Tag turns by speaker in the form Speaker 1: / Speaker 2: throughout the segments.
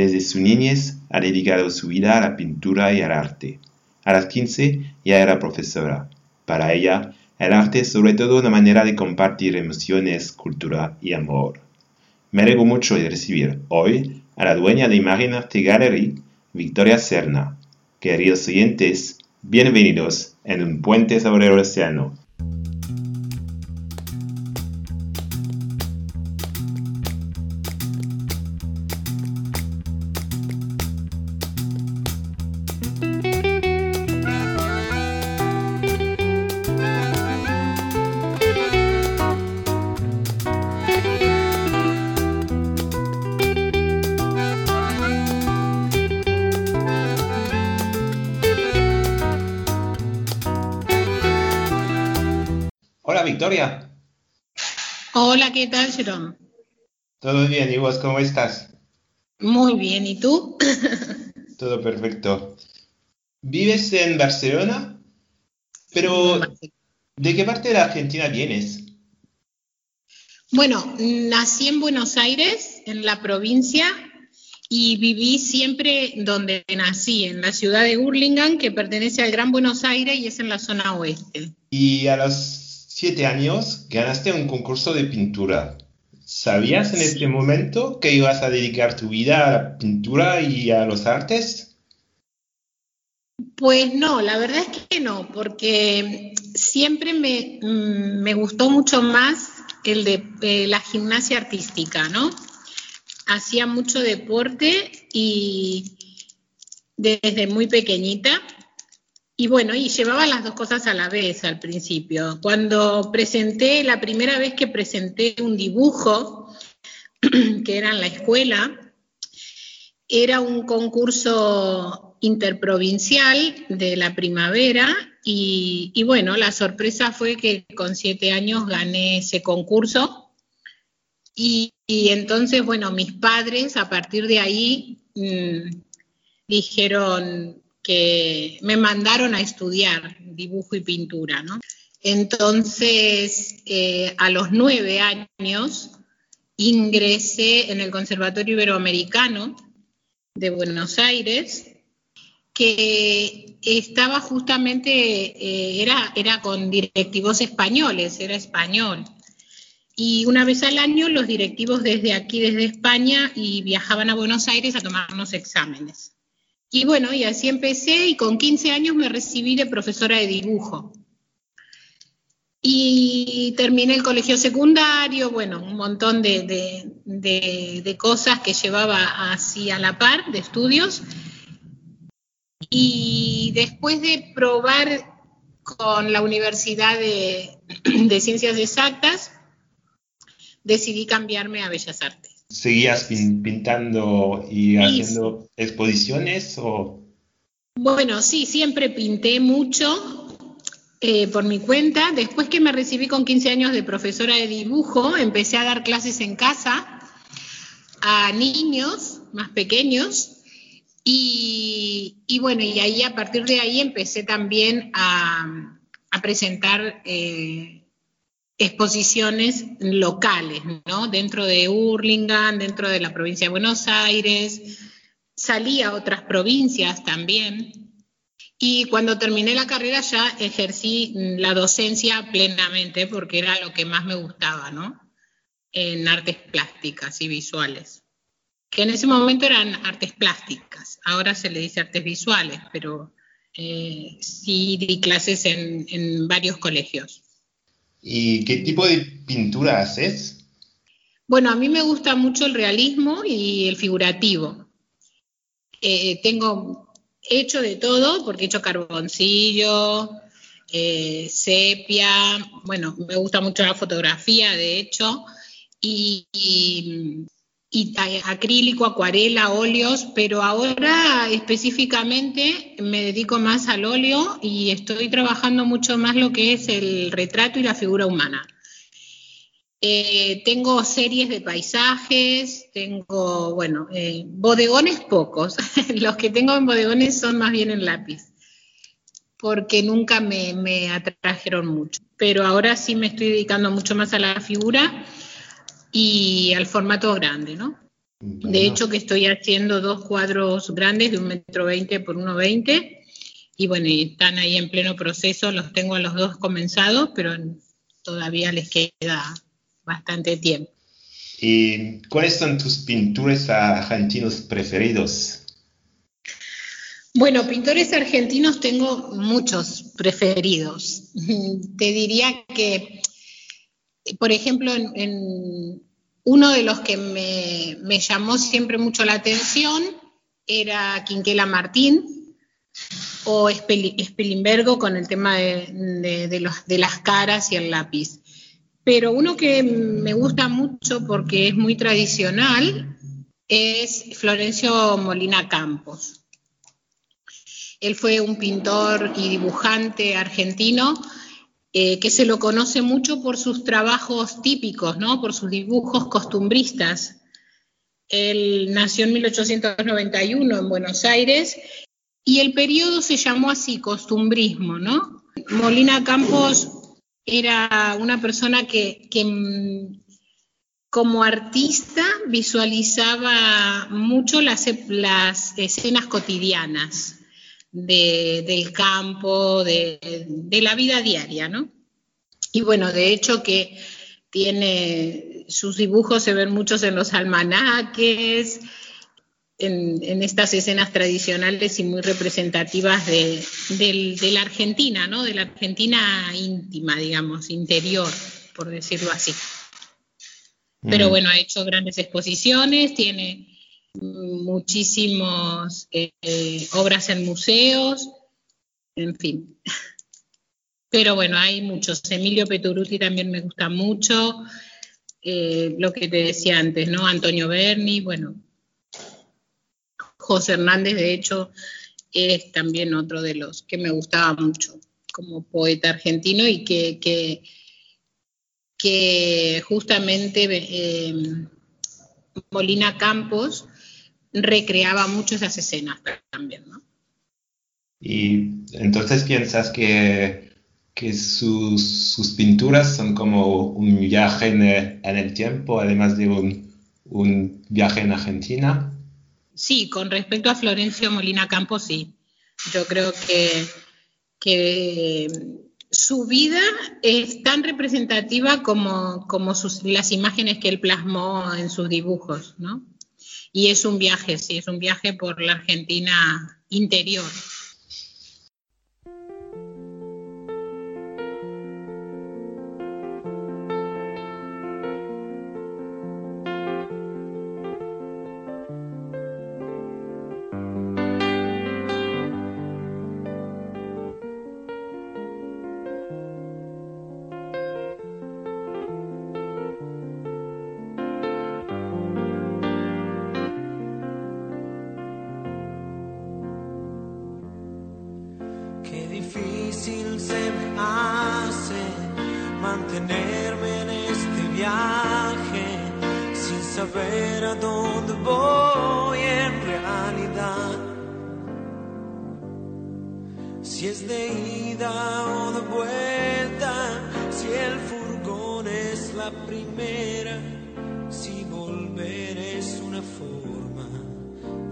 Speaker 1: Desde su niñez ha dedicado su vida a la pintura y al arte. A las 15 ya era profesora. Para ella, el arte es sobre todo una manera de compartir emociones, cultura y amor. Me alegro mucho de recibir hoy a la dueña de Imagen Arte Gallery, Victoria Serna. Queridos oyentes, bienvenidos en un puente sobre el océano. Victoria.
Speaker 2: Hola, ¿qué tal, Jerome?
Speaker 1: Todo bien, ¿y vos cómo estás?
Speaker 2: Muy bien, ¿y tú?
Speaker 1: Todo perfecto. ¿Vives en Barcelona? Pero, ¿de qué parte de la Argentina vienes?
Speaker 2: Bueno, nací en Buenos Aires, en la provincia, y viví siempre donde nací, en la ciudad de Hurlingham, que pertenece al Gran Buenos Aires y es en la zona oeste.
Speaker 1: Y a los siete años ganaste un concurso de pintura. ¿Sabías en este momento que ibas a dedicar tu vida a la pintura y a los artes?
Speaker 2: Pues no, la verdad es que no, porque siempre me, mm, me gustó mucho más el de eh, la gimnasia artística, ¿no? Hacía mucho deporte y desde muy pequeñita. Y bueno, y llevaba las dos cosas a la vez al principio. Cuando presenté, la primera vez que presenté un dibujo, que era en la escuela, era un concurso interprovincial de la primavera y, y, bueno, la sorpresa fue que con siete años gané ese concurso y, entonces, bueno, mis padres a partir de ahí mmm, dijeron que me mandaron a estudiar dibujo y pintura, ¿no? Entonces, eh, a los nueve años ingresé en el Conservatorio Iberoamericano de Buenos Aires, que estaba justamente, eh, era, era con directivos españoles, era español. Y una vez al año los directivos desde aquí, desde España, y viajaban a Buenos Aires a tomarnos exámenes. Y bueno, y así empecé y con 15 años me recibí de profesora de dibujo. Y terminé el colegio secundario, bueno, un montón de, cosas que llevaba así a la par, de estudios. Y después de probar con la Universidad de Ciencias Exactas, decidí cambiarme a Bellas Artes.
Speaker 1: ¿Seguías pin pintando y haciendo exposiciones o...?
Speaker 2: Bueno, sí, siempre pinté mucho eh, por mi cuenta. Después que me recibí con 15 años de profesora de dibujo, empecé a dar clases en casa a niños más pequeños y, y bueno, y ahí a partir de ahí empecé también a, a presentar eh, exposiciones locales, ¿no? Dentro de Hurlingham, dentro de la provincia de Buenos Aires, salí a otras provincias también. Y cuando terminé la carrera ya ejercí la docencia plenamente porque era lo que más me gustaba, ¿no? En artes plásticas y visuales. Que en ese momento eran artes plásticas, ahora se le dice artes visuales, pero eh, sí di clases en, en varios colegios.
Speaker 1: ¿Y qué tipo de pintura haces?
Speaker 2: Bueno, a mí me gusta mucho el realismo y el figurativo. Eh, tengo hecho de todo, porque he hecho carboncillo, eh, sepia, bueno, me gusta mucho la fotografía, de hecho, y, y acrílico, acuarela, óleos, pero ahora específicamente me dedico más al óleo y estoy trabajando mucho más lo que es el retrato y la figura humana. Eh, tengo series de paisajes, tengo, bueno, eh, bodegones pocos, los que tengo en bodegones son más bien en lápiz. porque nunca me, me atrajeron mucho. Pero ahora sí me estoy dedicando mucho más a la figura y al formato grande, ¿no? De hecho, que estoy haciendo dos cuadros grandes de un metro veinte por uno veinte y bueno, están ahí en pleno proceso, los tengo a los dos comenzados, pero todavía les queda bastante tiempo.
Speaker 1: ¿Y cuáles son tus pintores argentinos preferidos?
Speaker 2: Bueno, pintores argentinos tengo muchos preferidos. Te diría que, por ejemplo, uno de los que me, llamó siempre mucho la atención era Quinquela Martín o Spilimbergo con el tema de las caras y el lápiz. Pero uno que me gusta mucho porque es muy tradicional es Florencio Molina Campos. Él fue un pintor y dibujante argentino eh, que se lo conoce mucho por sus trabajos típicos, ¿no? por sus dibujos costumbristas. Él nació en 1891 en Buenos Aires y el periodo se llamó así, costumbrismo, ¿no? Molina Campos era una persona que, mm, como artista visualizaba mucho las, las escenas cotidianas del campo, de, la vida diaria, ¿no? Y bueno, de hecho que tiene sus dibujos, se ven muchos en los almanaques, en, estas escenas tradicionales y muy representativas de, la Argentina, ¿no? De la Argentina íntima, digamos, interior, por decirlo así. Pero bueno, ha hecho grandes exposiciones, tiene muchísimas eh, obras en museos, en fin. Pero bueno, hay muchos. Emilio Peturuti también me gusta mucho. Eh, lo que te decía antes, ¿no? Antonio Berni, bueno, José Hernández, de hecho, es también otro de los que me gustaba mucho como poeta argentino y que, que, justamente eh, Molina Campos recreaba mucho esas escenas también, ¿no?
Speaker 1: Y entonces piensas que, sus, pinturas son como un viaje en el, tiempo, además de un, un viaje en Argentina.
Speaker 2: Sí, con respecto a Florencio Molina Campos, sí. Yo creo que, que su vida es tan representativa como, como las imágenes que él plasmó en sus dibujos, ¿no? Y es un viaje, sí, es un viaje por la Argentina interior.
Speaker 3: saber a dónde voy en realidad. Si es de ida o de vuelta, si el furgón es la primera, si volver es una forma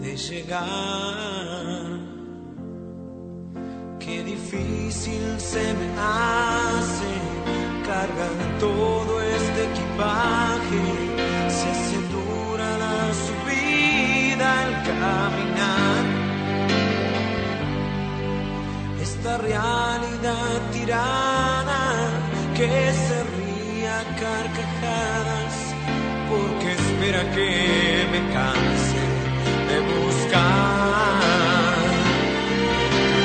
Speaker 3: de llegar. Qué difícil se me hace esta realidad tirana que se ría carcajadas porque espera que me canse de buscar.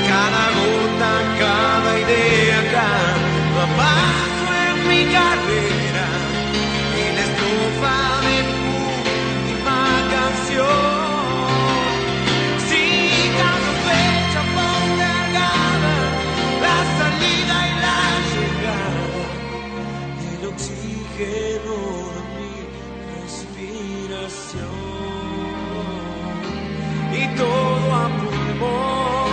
Speaker 3: Cada gota, amor,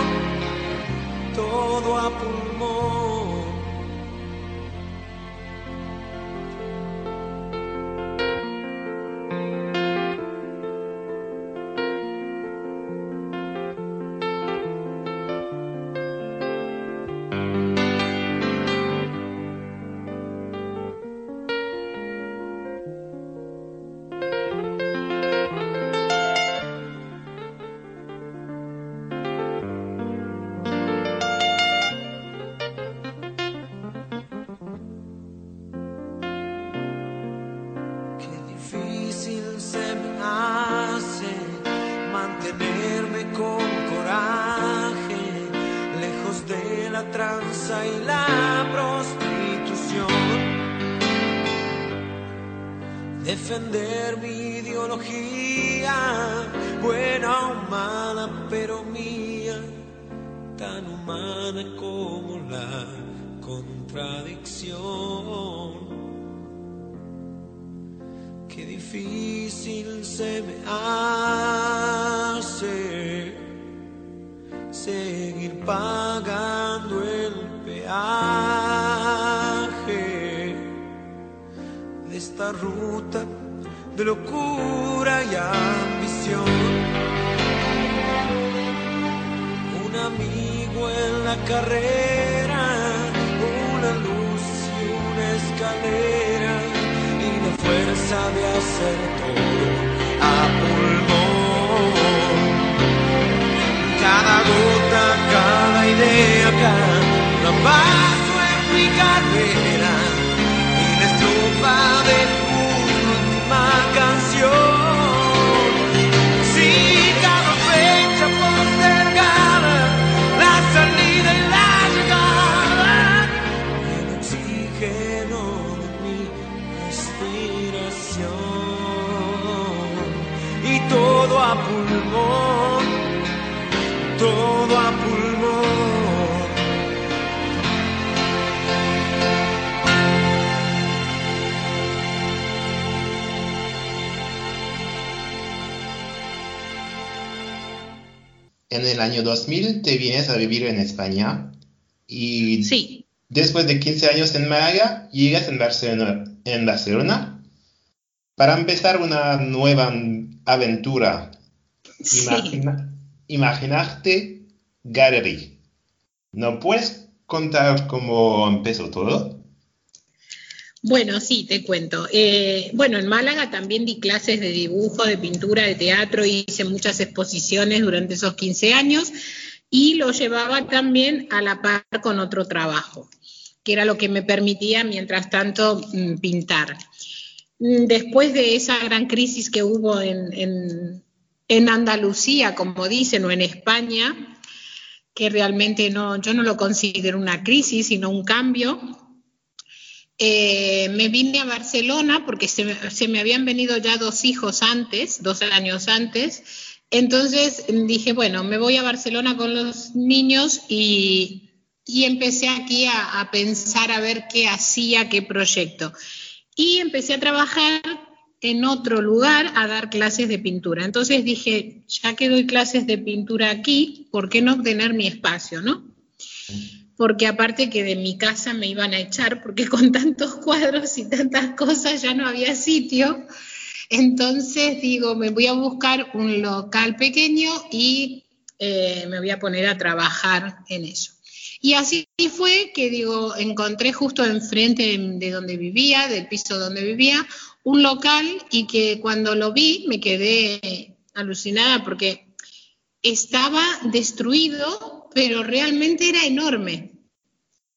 Speaker 3: todo apunta. Mala, pero mía, tan humana como la contradicción. Qué difícil se me hace seguir pagando el peaje de esta ruta de locura y la carrera, una luz y una escalera y la fuerza de hacer todo a pulmón. Cada gota, cada idea, cada paso en mi carrera
Speaker 1: En el año 2000 te vienes a vivir en España y
Speaker 2: Sí,
Speaker 1: después de 15 años en Málaga llegas en Barcelona, en Barcelona para empezar una nueva aventura.
Speaker 2: sí.
Speaker 1: Imagina, imaginarte Gallery. ¿No puedes contar cómo empezó todo?
Speaker 2: Bueno, sí, te cuento. Eh, bueno, en Málaga también di clases de dibujo, de pintura, de teatro, hice muchas exposiciones durante esos 15 años y lo llevaba también a la par con otro trabajo, que era lo que me permitía, mientras tanto, mm, pintar. Mm, Después de esa gran crisis que hubo en, en- en Andalucía, como dicen, o en España, que realmente no, yo no lo considero una crisis, sino un cambio, eh, me vine a Barcelona porque se me, habían venido ya dos hijos antes, dos años antes. Entonces mm, dije, bueno, me voy a Barcelona con los niños y, empecé aquí a, pensar a ver qué hacía, qué proyecto. Y empecé a trabajar en otro lugar a dar clases de pintura. Entonces dije, ya que doy clases de pintura aquí, ¿por qué no tener mi espacio, no? Porque aparte que de mi casa me iban a echar, porque con tantos cuadros y tantas cosas ya no había sitio. Entonces digo, me voy a buscar un local pequeño y eh, me voy a poner a trabajar en eso. Y así fue que digo, encontré justo enfrente de, de donde vivía, del piso donde vivía, un local y que cuando lo vi me quedé alucinada porque estaba destruido, pero realmente era enorme.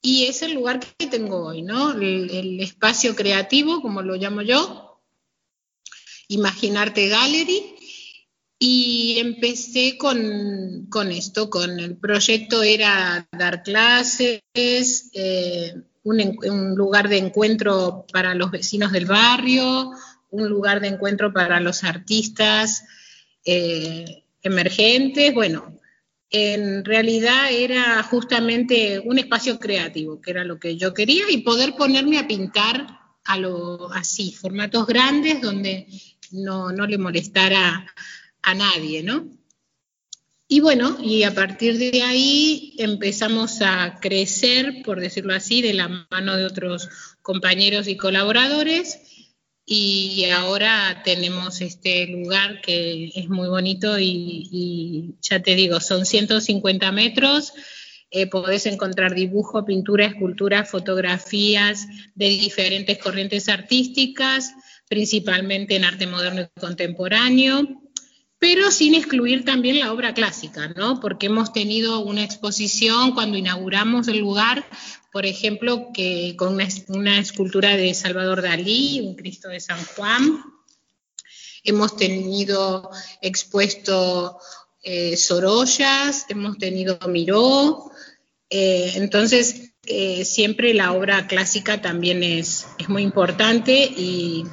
Speaker 2: Y es el lugar que tengo hoy, ¿no? El, espacio creativo, como lo llamo yo, Imaginarte Gallery. Y empecé con, con esto, con el proyecto era dar clases, eh, un lugar de encuentro para los vecinos del barrio, un lugar de encuentro para los artistas eh, emergentes, bueno, en realidad era justamente un espacio creativo, que era lo que yo quería, y poder ponerme a pintar a lo así, formatos grandes donde no, no le molestara a nadie, ¿no? Y bueno, y a partir de ahí empezamos a crecer, por decirlo así, de la mano de otros compañeros y colaboradores, y ahora tenemos este lugar que es muy bonito y, ya te digo, son 150 metros, eh, podés encontrar dibujo, pintura, escultura, fotografías de diferentes corrientes artísticas, principalmente en arte moderno y contemporáneo, pero sin excluir también la obra clásica, ¿no? Porque hemos tenido una exposición cuando inauguramos el lugar, por ejemplo, que con una, escultura de Salvador Dalí, un Cristo de San Juan. Hemos tenido expuesto eh, Sorollas, hemos tenido Miró, Eh, entonces, eh, siempre la obra clásica también es, es muy importante y,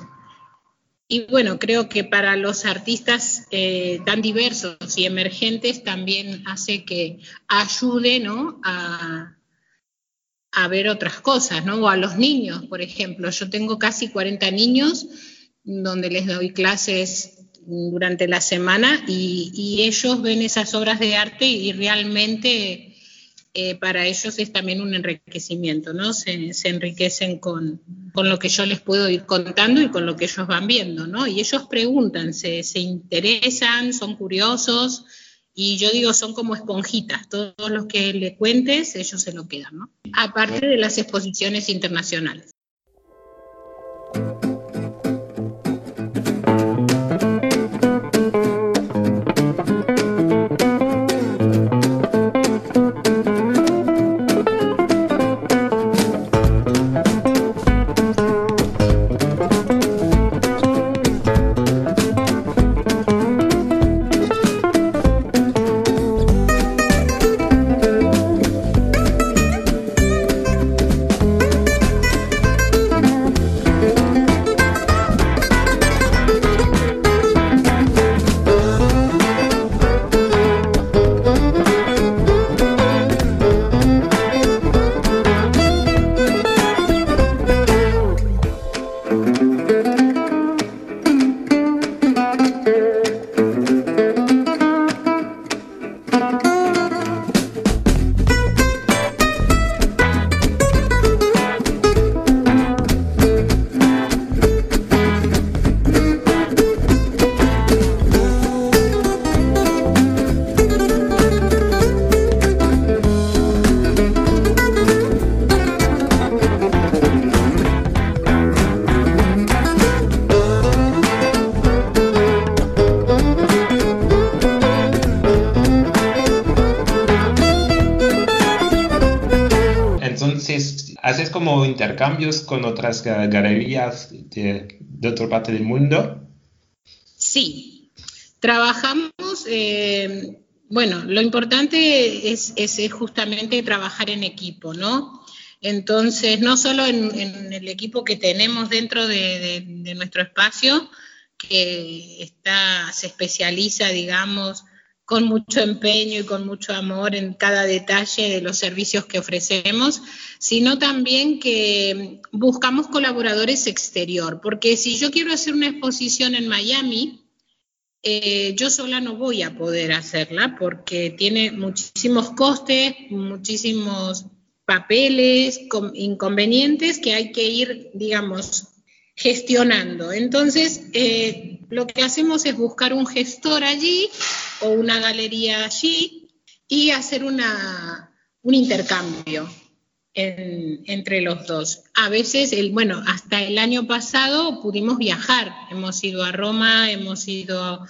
Speaker 2: y, bueno, creo que para los artistas eh, tan diversos y emergentes también hace que ayude ¿no? a, a ver otras cosas, ¿no? O a los niños, por ejemplo. Yo tengo casi 40 niños donde les doy clases durante la semana y, ellos ven esas obras de arte y realmente eh, para ellos es también un enriquecimiento, ¿no? Se, enriquecen con, lo que yo les puedo ir contando y con lo que ellos van viendo, ¿no? Y ellos preguntan, se, se interesan, son curiosos y yo digo, son como esponjitas, todos los que le cuentes, ellos se lo quedan, ¿no? Aparte de las exposiciones internacionales.
Speaker 1: Intercambios con otras galerías de, otra parte del mundo?
Speaker 2: Sí, trabajamos, eh, bueno, lo importante es, justamente trabajar en equipo, ¿no? Entonces, no solo en, el equipo que tenemos dentro de, de, nuestro espacio, que está, se especializa, digamos, con mucho empeño y con mucho amor en cada detalle de los servicios que ofrecemos, sino también que buscamos colaboradores exterior, porque si yo quiero hacer una exposición en Miami, eh, yo sola no voy a poder hacerla porque tiene muchísimos costes, muchísimos papeles, inconvenientes que hay que ir, digamos, gestionando. Entonces, eh, lo que hacemos es buscar un gestor allí o una galería allí y hacer una, un intercambio entre los dos. A veces, el, bueno, hasta el año pasado pudimos viajar. Hemos ido a Roma, hemos ido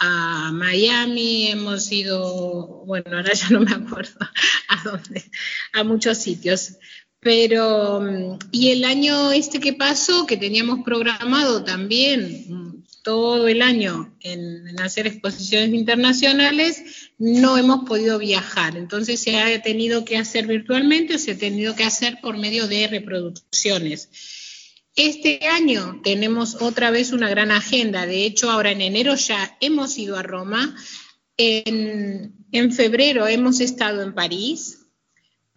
Speaker 2: a Miami, hemos ido, bueno, ahora ya no me acuerdo a dónde, a muchos sitios. Pero, y el año este que pasó, que teníamos programado también todo el año en, hacer exposiciones internacionales, no hemos podido viajar. Entonces se ha tenido que hacer virtualmente o se ha tenido que hacer por medio de reproducciones. Este año tenemos otra vez una gran agenda. De hecho, ahora en enero ya hemos ido a Roma. En, en febrero hemos estado en París,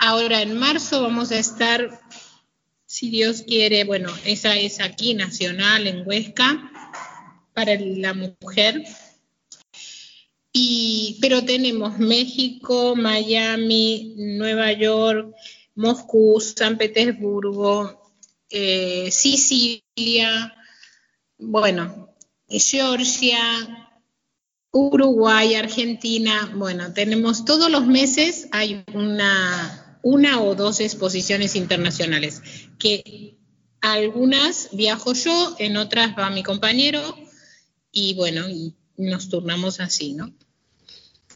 Speaker 2: Ahora en marzo vamos a estar, si Dios quiere, bueno, esa es aquí nacional en Huesca para la mujer. Y, pero tenemos México, Miami, Nueva York, Moscú, San Petersburgo, eh, Sicilia, bueno, Georgia, Uruguay, Argentina, bueno, tenemos todos los meses, hay una, una o dos exposiciones internacionales, que algunas viajo yo, en otras va mi compañero y bueno, y nos turnamos así, ¿no?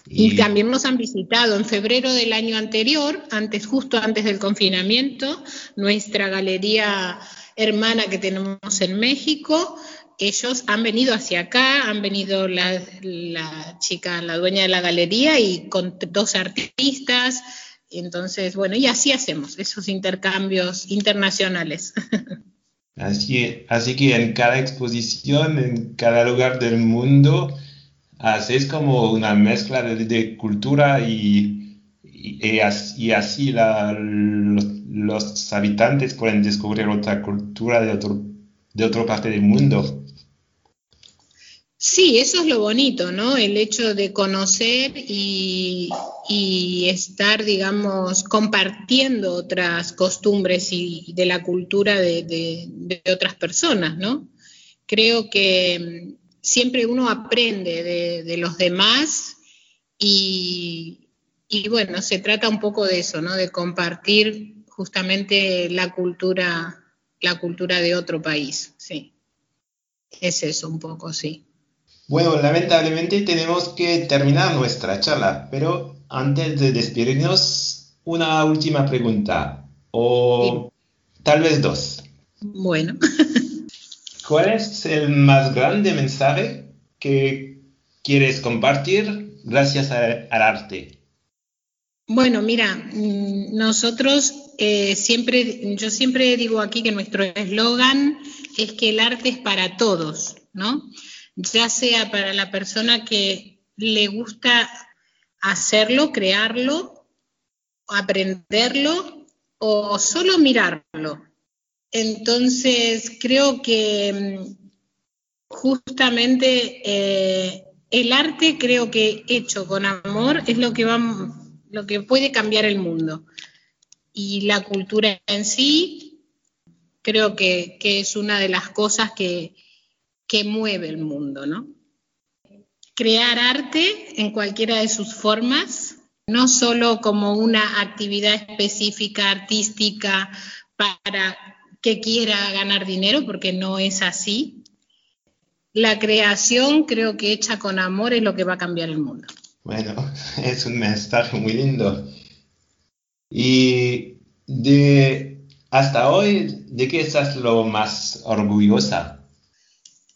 Speaker 2: Y, también nos han visitado en febrero del año anterior, antes, justo antes del confinamiento, nuestra galería hermana que tenemos en México. Ellos han venido hacia acá, han venido la chica, la dueña de la galería y con dos artistas, Entonces, bueno, y así hacemos esos intercambios internacionales.
Speaker 1: Así, así que en cada exposición, en cada lugar del mundo, haces como una mezcla de, cultura y, y, y as- y así los, los habitantes pueden descubrir otra cultura de otro, de otra parte del mundo.
Speaker 2: Sí, eso es lo bonito, ¿no? El hecho de conocer y, estar, digamos, compartiendo otras costumbres y de la cultura de, otras personas, ¿no? Creo que mm, siempre uno aprende de, de los demás y, y bueno, se trata un poco de eso, ¿no? De compartir justamente la cultura, la cultura de otro país, sí. Es eso un poco, sí.
Speaker 1: Bueno, lamentablemente tenemos que terminar nuestra charla, pero antes de despedirnos, una última pregunta, o tal vez dos.
Speaker 2: Bueno,
Speaker 1: ¿Cuál es el más grande mensaje que quieres compartir gracias al arte?
Speaker 2: bueno, mira, mm, nosotros eh, siempre, yo siempre digo aquí que nuestro eslogan es que el arte es para todos, ¿no? Ya sea para la persona que le gusta hacerlo, crearlo, aprenderlo o solo mirarlo. Entonces, creo que mm, justamente eh, el arte, creo que hecho con amor, es lo que, va, lo que puede cambiar el mundo. Y la cultura en sí, creo que, que es una de las cosas que, que mueve el mundo, ¿no? Crear arte en cualquiera de sus formas, no solo como una actividad específica artística para que quiera ganar dinero, porque no es así. La creación, creo que hecha con amor, es lo que va a cambiar el mundo.
Speaker 1: Bueno, es un mensaje muy lindo. Y de hasta hoy, ¿de qué estás lo más orgullosa?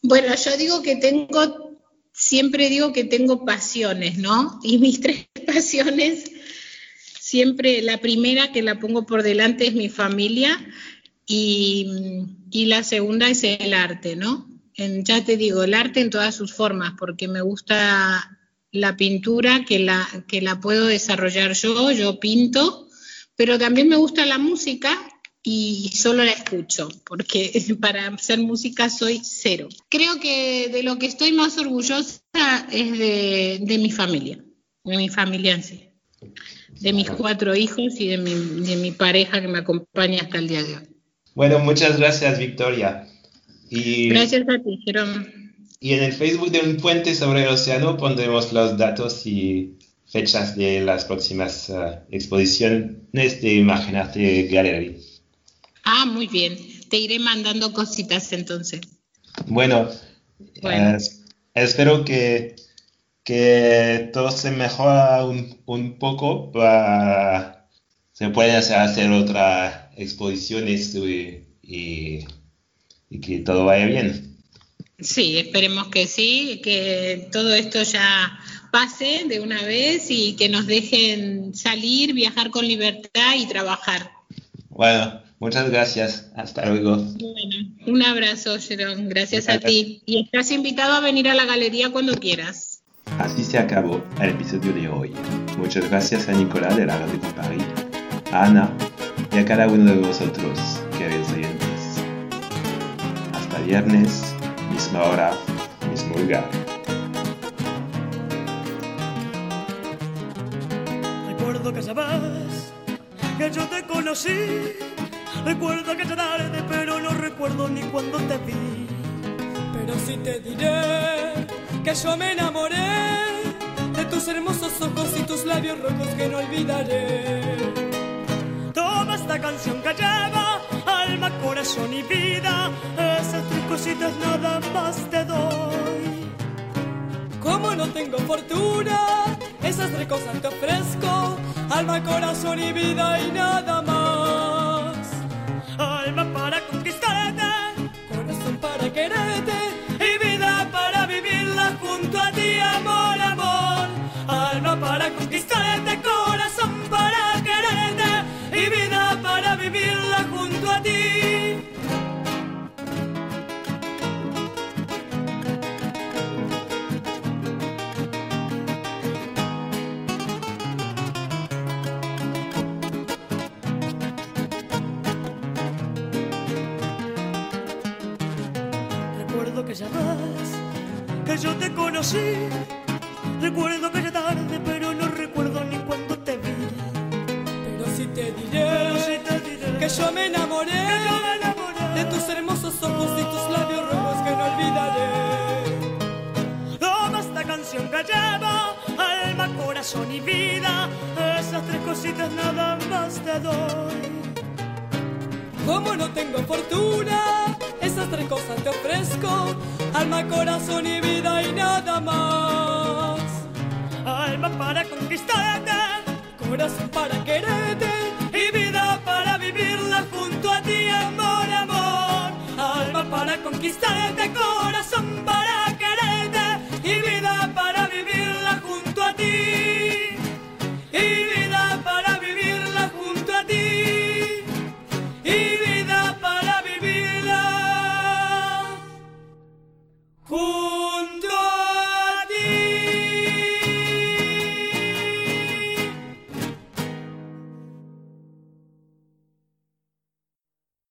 Speaker 2: Bueno, yo digo que tengo, siempre digo que tengo pasiones, ¿no? Y mis tres pasiones, siempre la primera que la pongo por delante es mi familia y, la segunda es el arte, ¿no? En, ya te digo, el arte en todas sus formas, porque me gusta la pintura, que la, que la puedo desarrollar yo, yo pinto, pero también me gusta la música y solo la escucho, porque para hacer música soy cero. Creo que de lo que estoy más orgullosa es de, de mi familia, de mi familia en sí, de mis cuatro hijos y de mi, de mi pareja que me acompaña hasta el día de hoy.
Speaker 1: Bueno, muchas gracias, Victoria. Y,
Speaker 2: Gracias a ti, Jerome.
Speaker 1: y en el Facebook de Un Puente sobre el Océano pondremos los datos y fechas de las próximas eh, exposiciones de Imaginarte Gallery.
Speaker 2: Ah, muy bien. Te iré mandando cositas entonces.
Speaker 1: Bueno,
Speaker 2: Bueno.
Speaker 1: es- espero que, que todo se mejora un, un poco para se hacer, hacer otras exposiciones y, y- y que todo vaya bien.
Speaker 2: Sí, esperemos que sí, que todo esto ya pase de una vez y que nos dejen salir, viajar con libertad y trabajar.
Speaker 1: Bueno, muchas gracias. Hasta luego.
Speaker 2: Bueno, un abrazo, Jerón. Gracias a ti. Y estás invitado a venir a la galería cuando quieras.
Speaker 1: Así se acabó el episodio de hoy. Muchas gracias a Nicolás de la Radio de París, a Ana y a cada uno de vosotros, queridos oyentes. Hasta viernes, misma hora, mismo lugar.
Speaker 3: Recuerdo que sabes que yo te conocí. Recuerdo que tarde, pero no recuerdo ni cuándo te vi.
Speaker 4: Pero sí te diré que yo me enamoré de tus hermosos ojos y tus labios rojos que no olvidaré.
Speaker 3: Toma esta canción que lleva alma, corazón y vida. Esas tres cositas nada más te doy.
Speaker 4: Como no tengo fortuna, esas tres cosas te ofrezco, alma, corazón y vida y nada más. Corazón y vida. Esas tres cositas nada más te doy.
Speaker 5: Como no tengo fortuna, esas tres cosas te ofrezco: alma, corazón y vida y nada más.
Speaker 4: Alma para conquistarte,
Speaker 5: Corazón para quererte,
Speaker 4: y vida para vivirla junto a ti, amor, amor. Alma para conquistarte, corazón para